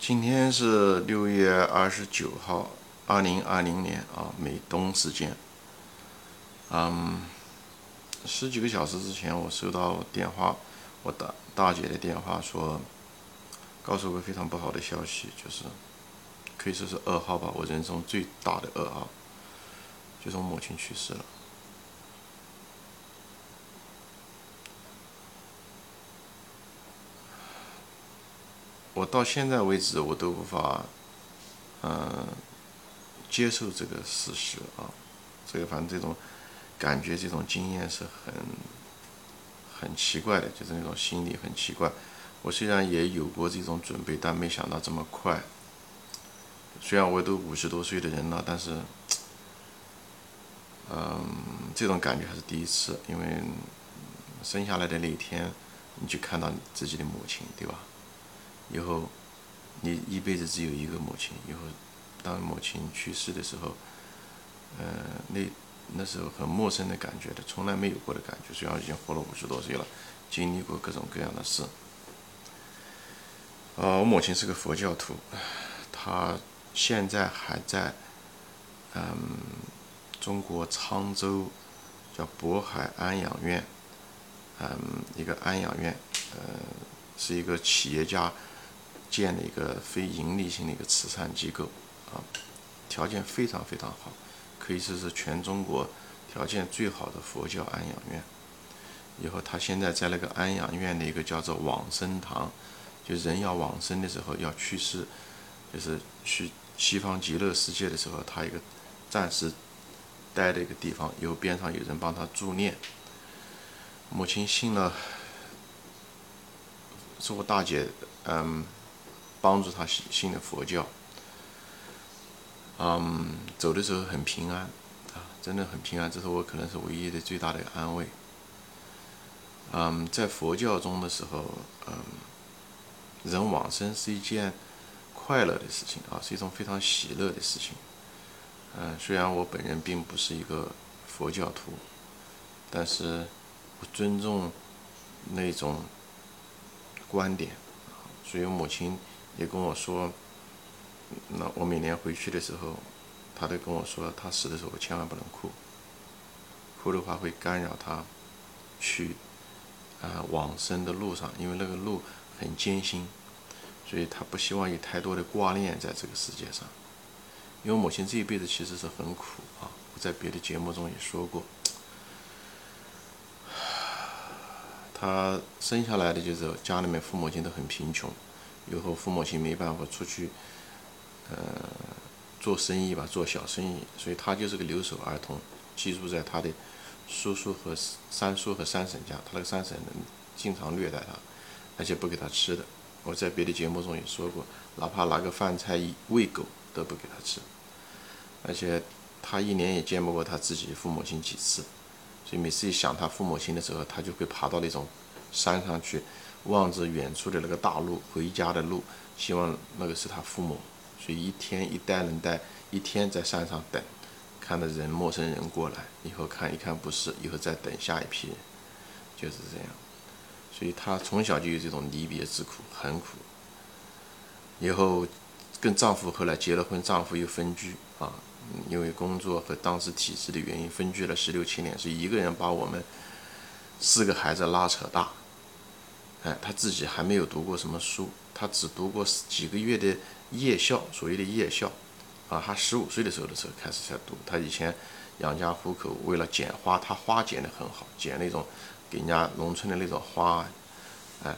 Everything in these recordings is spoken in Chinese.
今天是六月二十九号，二零二零年啊，美东时间。嗯，十几个小时之前，我收到电话，我大大姐的电话说，告诉我个非常不好的消息，就是可以说是噩耗吧，我人生最大的噩耗，就是我母亲去世了。我到现在为止，我都无法，嗯，接受这个事实啊。这个反正这种感觉，这种经验是很很奇怪的，就是那种心理很奇怪。我虽然也有过这种准备，但没想到这么快。虽然我都五十多岁的人了，但是，嗯，这种感觉还是第一次。因为生下来的那一天，你就看到自己的母亲，对吧？以后，你一辈子只有一个母亲。以后，当母亲去世的时候，呃，那那时候很陌生的感觉的，从来没有过的感觉。虽然已经活了五十多岁了，经历过各种各样的事。啊，我母亲是个佛教徒，她现在还在，嗯，中国沧州叫渤海安养院，嗯，一个安养院，呃，是一个企业家。建的一个非盈利性的一个慈善机构，啊，条件非常非常好，可以说是全中国条件最好的佛教安养院。以后他现在在那个安养院的一个叫做往生堂，就人要往生的时候要去世，就是去西方极乐世界的时候，他一个暂时待的一个地方，有边上有人帮他助念。母亲信了，是我大姐，嗯。帮助他信信的佛教，嗯，走的时候很平安，啊，真的很平安，这是我可能是唯一的最大的安慰。嗯，在佛教中的时候，嗯，人往生是一件快乐的事情啊，是一种非常喜乐的事情。嗯，虽然我本人并不是一个佛教徒，但是我尊重那种观点，所以母亲。也跟我说，那我每年回去的时候，他都跟我说，他死的时候我千万不能哭，哭的话会干扰他去啊往生的路上，因为那个路很艰辛，所以他不希望有太多的挂念在这个世界上。因为母亲这一辈子其实是很苦啊，我在别的节目中也说过，他生下来的就是家里面父母亲都很贫穷。以后父母亲没办法出去，呃，做生意吧，做小生意，所以他就是个留守儿童，寄住在他的叔叔和三叔和三婶家。他那个三婶经常虐待他，而且不给他吃的。我在别的节目中也说过，哪怕拿个饭菜喂狗都不给他吃。而且他一年也见不过他自己父母亲几次，所以每次一想他父母亲的时候，他就会爬到那种山上去。望着远处的那个大路，回家的路，希望那个是他父母，所以一天一待能待一天在山上等，看到人陌生人过来，以后看一看不是，以后再等下一批人，就是这样。所以她从小就有这种离别之苦，很苦。以后跟丈夫后来结了婚，丈夫又分居啊，因为工作和当时体制的原因分居了十六七年，是一个人把我们四个孩子拉扯大。哎，他自己还没有读过什么书，他只读过几个月的夜校，所谓的夜校，啊，他十五岁的时候的时候开始才读。他以前养家糊口，为了剪花，他花剪得很好，剪那种给人家农村的那种花，哎，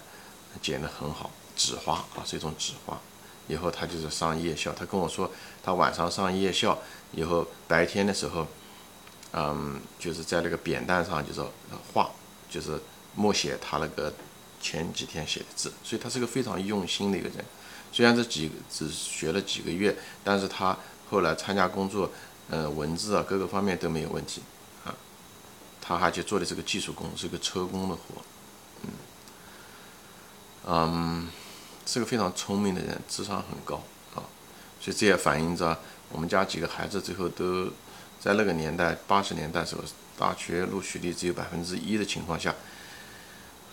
剪得很好，纸花啊，是一种纸花。以后他就是上夜校，他跟我说，他晚上上夜校，以后白天的时候，嗯，就是在那个扁担上就是画，就是默写他那个。前几天写的字，所以他是个非常用心的一个人。虽然这几只学了几个月，但是他后来参加工作，呃，文字啊各个方面都没有问题啊。他还去做的这个技术工，是个车工的活，嗯，嗯，是个非常聪明的人，智商很高啊。所以这也反映着我们家几个孩子最后都在那个年代，八十年代时候，大学录取率只有百分之一的情况下。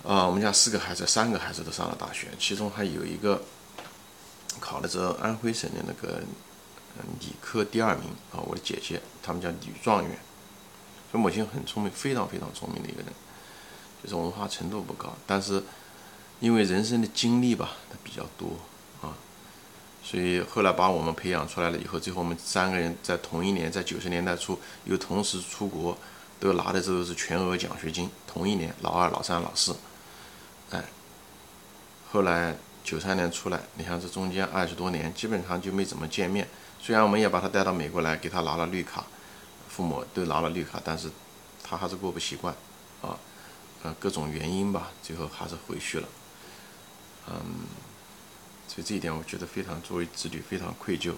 啊，我们家四个孩子，三个孩子都上了大学，其中还有一个考了这安徽省的那个理科第二名啊，我的姐姐他们叫女状元，所以母亲很聪明，非常非常聪明的一个人，就是文化程度不高，但是因为人生的经历吧，他比较多啊，所以后来把我们培养出来了以后，最后我们三个人在同一年，在九十年代初又同时出国，都拿的这个是全额奖学金，同一年老二、老三、老四，哎，后来。九三年出来，你看这中间二十多年，基本上就没怎么见面。虽然我们也把他带到美国来，给他拿了绿卡，父母都拿了绿卡，但是他还是过不习惯，啊，呃，各种原因吧，最后还是回去了。嗯，所以这一点我觉得非常，作为子女非常愧疚。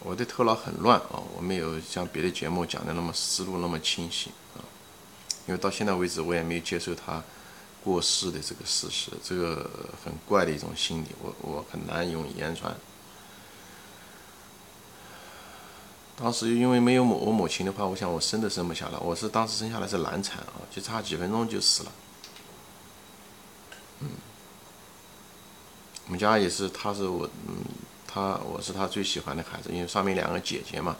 我的头脑很乱啊，我没有像别的节目讲的那么思路那么清晰啊，因为到现在为止我也没有接受他。过世的这个事实，这个很怪的一种心理，我我很难用言传。当时因为没有母我母亲的话，我想我生都生不下来。我是当时生下来是难产啊，就差几分钟就死了。嗯，我们家也是，他是我，嗯，他我是他最喜欢的孩子，因为上面两个姐姐嘛，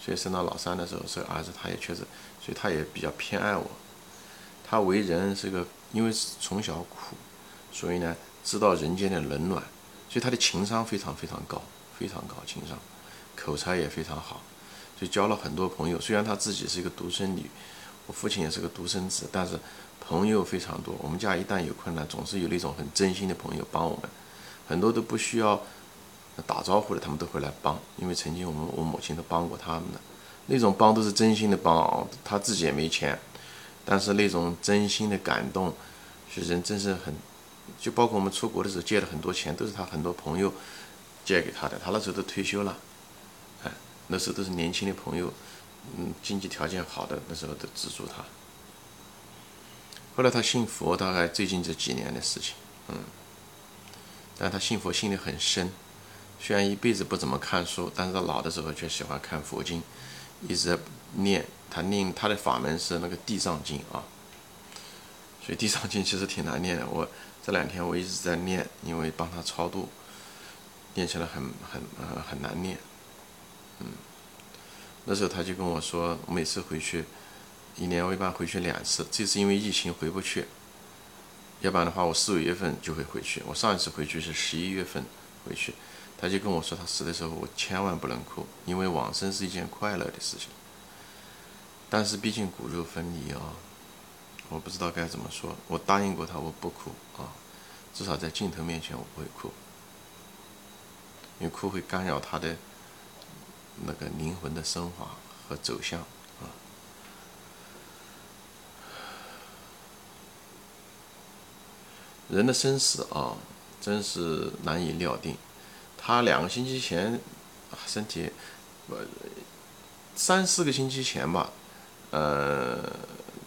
所以生到老三的时候是儿子，他也确实，所以他也比较偏爱我。他为人是个。因为从小苦，所以呢知道人间的冷暖，所以他的情商非常非常高，非常高情商，口才也非常好，就交了很多朋友。虽然他自己是一个独生女，我父亲也是个独生子，但是朋友非常多。我们家一旦有困难，总是有那种很真心的朋友帮我们，很多都不需要打招呼的，他们都会来帮。因为曾经我们我母亲都帮过他们的，那种帮都是真心的帮，他自己也没钱。但是那种真心的感动，是人真是很，就包括我们出国的时候借了很多钱，都是他很多朋友借给他的。他那时候都退休了，哎，那时候都是年轻的朋友，嗯，经济条件好的那时候都资助他。后来他信佛，大概最近这几年的事情，嗯，但他信佛信得很深，虽然一辈子不怎么看书，但是他老的时候却喜欢看佛经，一直在念。他念他的法门是那个地藏经啊，所以地藏经其实挺难念的。我这两天我一直在念，因为帮他超度，念起来很很很难念。嗯，那时候他就跟我说，每次回去，一年我一般回去两次。这次因为疫情回不去，要不然的话我四五月份就会回去。我上一次回去是十一月份回去，他就跟我说，他死的时候我千万不能哭，因为往生是一件快乐的事情。但是毕竟骨肉分离啊，我不知道该怎么说。我答应过他，我不哭啊，至少在镜头面前我不会哭，因为哭会干扰他的那个灵魂的升华和走向啊。人的生死啊，真是难以料定。他两个星期前身体，呃，三四个星期前吧。呃，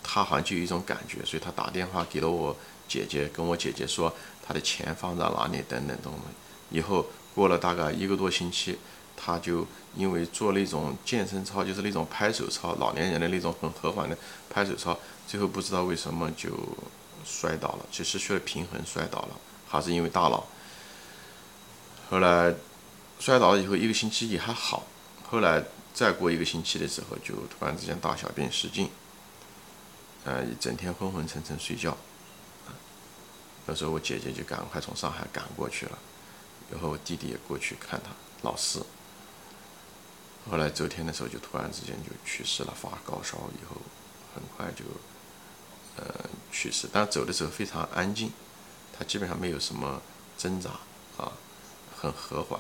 他好像就有一种感觉，所以他打电话给了我姐姐，跟我姐姐说他的钱放在哪里等等等等。以后过了大概一个多星期，他就因为做那种健身操，就是那种拍手操，老年人的那种很和缓的拍手操，最后不知道为什么就摔倒了，就失去了平衡摔倒了，还是因为大脑。后来摔倒了以后一个星期也还好，后来。再过一个星期的时候，就突然之间大小便失禁，呃，一整天昏昏沉沉睡觉。那时候我姐姐就赶快从上海赶过去了，然后我弟弟也过去看他老四。后来周天的时候就突然之间就去世了，发高烧以后很快就呃去世，但走的时候非常安静，他基本上没有什么挣扎啊，很和缓、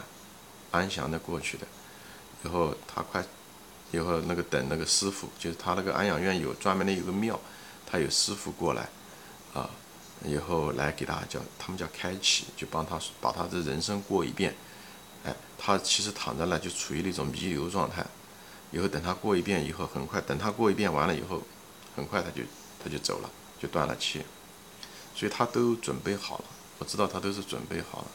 安详的过去的。以后他快，以后那个等那个师傅，就是他那个安养院有专门的有个庙，他有师傅过来，啊，以后来给他叫他们叫开启，就帮他把他的人生过一遍，哎，他其实躺在那就处于那种弥留状态，以后等他过一遍以后，很快等他过一遍完了以后，很快他就他就走了，就断了气，所以他都准备好了，我知道他都是准备好了，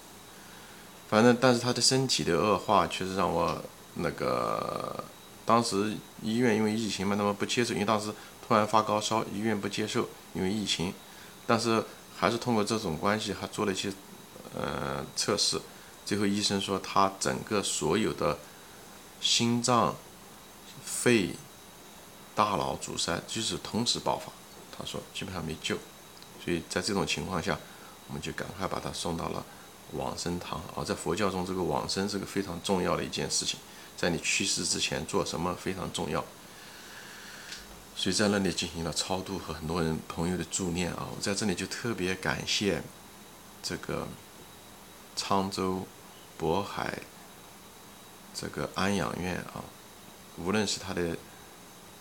反正但是他的身体的恶化确实让我。那个当时医院因为疫情嘛，那么不接受，因为当时突然发高烧，医院不接受，因为疫情。但是还是通过这种关系，还做了一些呃测试，最后医生说他整个所有的心脏、肺、大脑阻塞就是同时爆发，他说基本上没救，所以在这种情况下，我们就赶快把他送到了往生堂。啊在佛教中，这个往生是个非常重要的一件事情，在你去世之前做什么非常重要。所以在那里进行了超度和很多人朋友的助念啊！我在这里就特别感谢这个沧州渤海这个安养院啊，无论是他的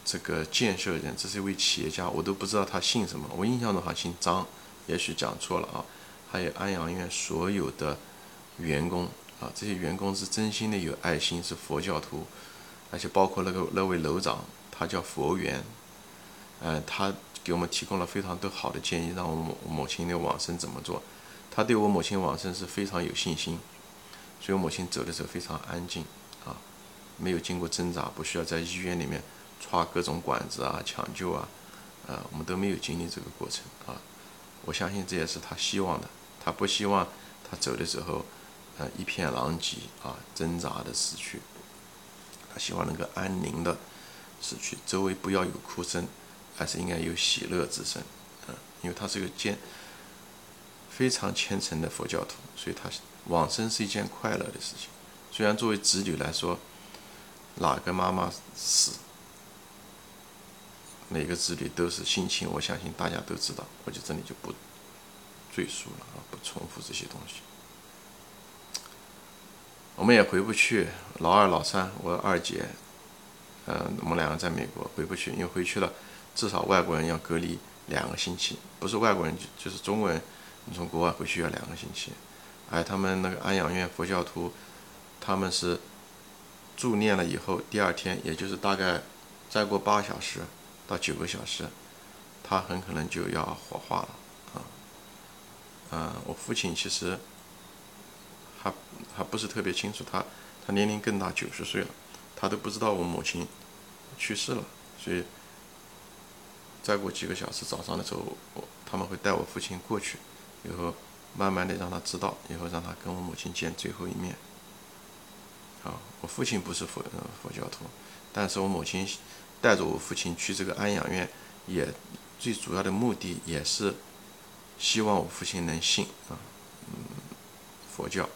这个建设人，这是一位企业家，我都不知道他姓什么，我印象中好像姓张，也许讲错了啊。还有安养院所有的员工啊，这些员工是真心的有爱心，是佛教徒，而且包括那个那位楼长，他叫佛缘。呃，他给我们提供了非常多好的建议，让我母母亲的往生怎么做。他对我母亲往生是非常有信心，所以我母亲走的时候非常安静啊，没有经过挣扎，不需要在医院里面插各种管子啊、抢救啊，呃，我们都没有经历这个过程啊。我相信这也是他希望的，他不希望他走的时候，呃，一片狼藉啊，挣扎的死去，他希望能够安宁的死去，周围不要有哭声。还是应该有喜乐之声，嗯，因为他是个坚非常虔诚的佛教徒，所以他往生是一件快乐的事情。虽然作为子女来说，哪个妈妈死，哪个子女都是心情，我相信大家都知道，我就这里就不赘述了啊，不重复这些东西。我们也回不去，老二、老三，我二姐，嗯，我们两个在美国回不去，因为回去了。至少外国人要隔离两个星期，不是外国人就就是中国人，你从国外回去要两个星期。哎，他们那个安养院佛教徒，他们是助念了以后，第二天，也就是大概再过八小时到九个小时，他很可能就要火化了啊。嗯，我父亲其实还还不是特别清楚，他他年龄更大，九十岁了，他都不知道我母亲去世了，所以。再过几个小时，早上的时候，我他们会带我父亲过去，以后慢慢的让他知道，以后让他跟我母亲见最后一面。啊，我父亲不是佛佛教徒，但是我母亲带着我父亲去这个安养院，也最主要的目的也是希望我父亲能信啊，嗯，佛教。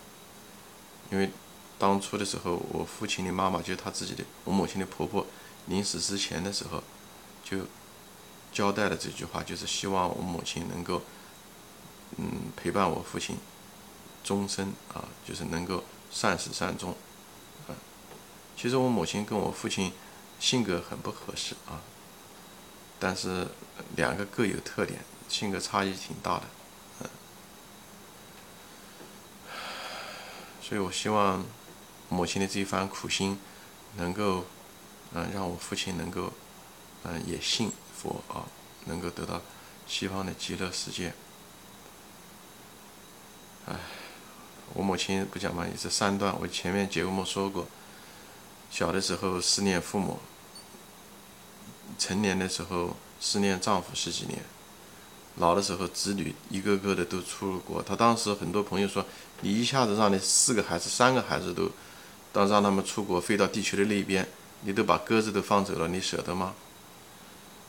因为当初的时候，我父亲的妈妈就是他自己的，我母亲的婆婆临死之前的时候就。交代了这句话就是希望我母亲能够，嗯，陪伴我父亲终身啊，就是能够善始善终啊。其实我母亲跟我父亲性格很不合适啊，但是两个各有特点，性格差异挺大的，所以我希望母亲的这一番苦心能够，嗯，让我父亲能够，嗯，也信。佛啊，能够得到西方的极乐世界。哎，我母亲不讲嘛，也是三段。我前面节目说过，小的时候思念父母，成年的时候思念丈夫十几年，老的时候子女一个个的都出了国。他当时很多朋友说，你一下子让你四个孩子、三个孩子都，当让他们出国飞到地球的那边，你都把鸽子都放走了，你舍得吗？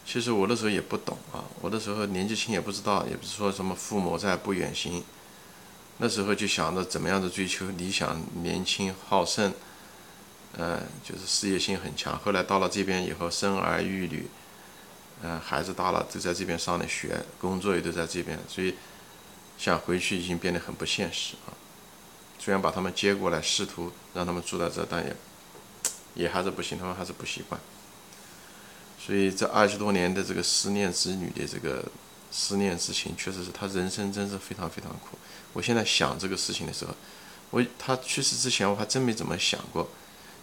其实我那时候也不懂啊，我那时候年纪轻也不知道，也不是说什么父母在不远行，那时候就想着怎么样的追求理想，年轻好胜，呃，就是事业心很强。后来到了这边以后，生儿育女，嗯，孩子大了都在这边上的学，工作也都在这边，所以想回去已经变得很不现实啊。虽然把他们接过来，试图让他们住在这，但也也还是不行，他们还是不习惯。所以这二十多年的这个思念子女的这个思念之情，确实是他人生真是非常非常苦。我现在想这个事情的时候，我他去世之前我还真没怎么想过，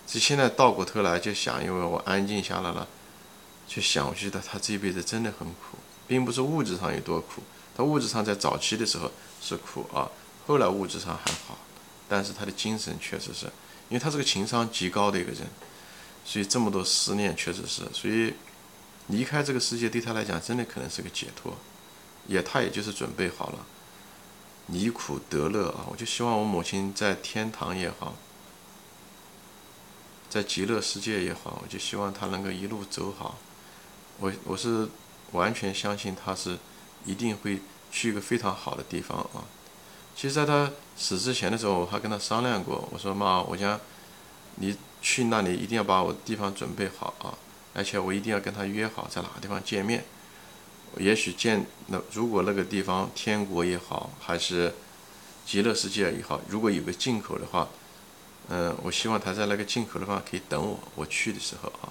就现在倒过头来就想，因为我安静下来了，去想，我觉得他这一辈子真的很苦，并不是物质上有多苦，他物质上在早期的时候是苦啊，后来物质上还好，但是他的精神确实是，因为他是个情商极高的一个人，所以这么多思念确实是，所以。离开这个世界对他来讲，真的可能是个解脱，也他也就是准备好了，离苦得乐啊！我就希望我母亲在天堂也好，在极乐世界也好，我就希望她能够一路走好。我我是完全相信他是一定会去一个非常好的地方啊！其实，在他死之前的时候，我还跟他商量过，我说妈，我想你去那里一定要把我的地方准备好啊，而且我一定要跟他约好在哪个地方见面。也许见那如果那个地方天国也好，还是极乐世界也好，如果有个进口的话，嗯，我希望他在那个进口的话可以等我。我去的时候啊，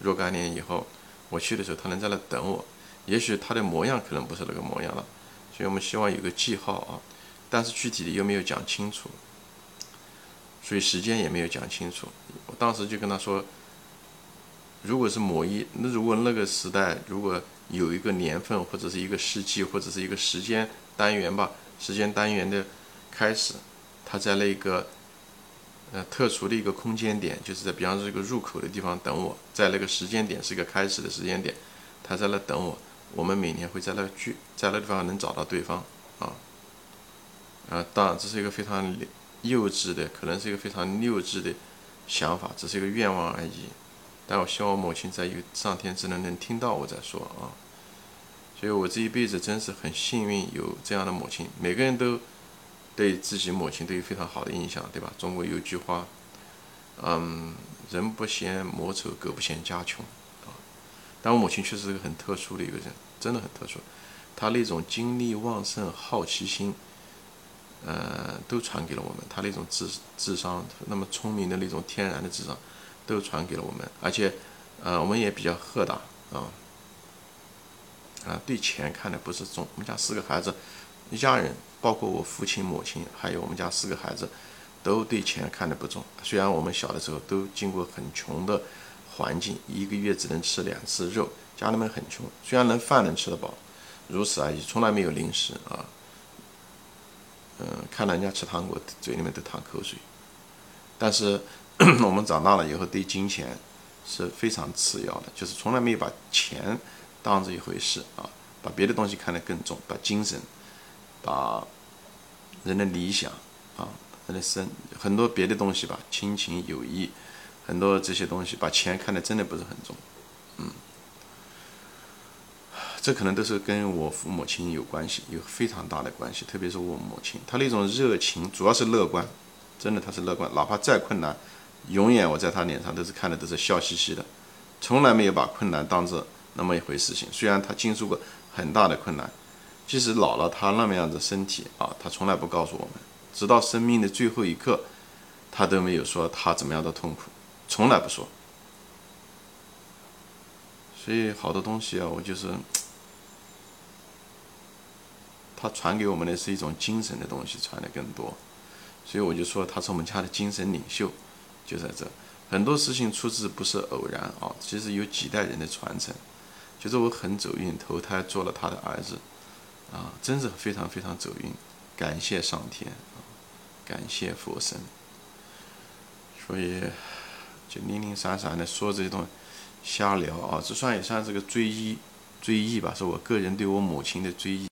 若干年以后我去的时候，他能在那等我。也许他的模样可能不是那个模样了，所以我们希望有个记号啊，但是具体的又没有讲清楚，所以时间也没有讲清楚。我当时就跟他说，如果是某一那如果那个时代如果。有一个年份，或者是一个世纪，或者是一个时间单元吧。时间单元的开始，他在那个呃特殊的一个空间点，就是在比方说这个入口的地方等我，在那个时间点是个开始的时间点，他在那等我。我们每年会在那聚，在那地方能找到对方啊。啊，当然这是一个非常幼稚的，可能是一个非常幼稚的想法，只是一个愿望而已。但我希望我母亲在有上天之能能听到我在说啊，所以我这一辈子真是很幸运有这样的母亲。每个人都对自己母亲都有非常好的印象，对吧？中国有句话，嗯，人不嫌母丑，狗不嫌家穷啊。但我母亲确实是个很特殊的一个人，真的很特殊。她那种精力旺盛、好奇心，呃，都传给了我们。她那种智智商，那么聪明的那种天然的智商。都传给了我们，而且，呃，我们也比较豁达啊，啊，对钱看的不是重。我们家四个孩子，一家人，包括我父亲、母亲，还有我们家四个孩子，都对钱看得不重。虽然我们小的时候都经过很穷的环境，一个月只能吃两次肉，家里面很穷。虽然能饭能吃得饱，如此而已，从来没有零食啊。嗯，看到人家吃糖果，嘴里面都淌口水，但是。我们长大了以后，对金钱是非常次要的，就是从来没有把钱当这一回事啊，把别的东西看得更重，把精神、把人的理想啊、人的生很多别的东西吧，亲情、友谊，很多这些东西，把钱看得真的不是很重，嗯，这可能都是跟我父母亲有关系，有非常大的关系，特别是我母亲，她那种热情，主要是乐观，真的她是乐观，哪怕再困难。永远我在她脸上都是看的都是笑嘻嘻的，从来没有把困难当做那么一回事情。虽然他经受过很大的困难，即使老了他那么样子身体啊，他从来不告诉我们，直到生命的最后一刻，他都没有说他怎么样的痛苦，从来不说。所以好多东西啊，我就是他传给我们的是一种精神的东西，传的更多。所以我就说他是我们家的精神领袖。就在这，很多事情出自不是偶然啊，其实有几代人的传承。就是我很走运，投胎做了他的儿子，啊，真是非常非常走运，感谢上天啊，感谢佛神。所以就零零散散的说这些东西，瞎聊啊，这算也算是个追忆，追忆吧，是我个人对我母亲的追忆。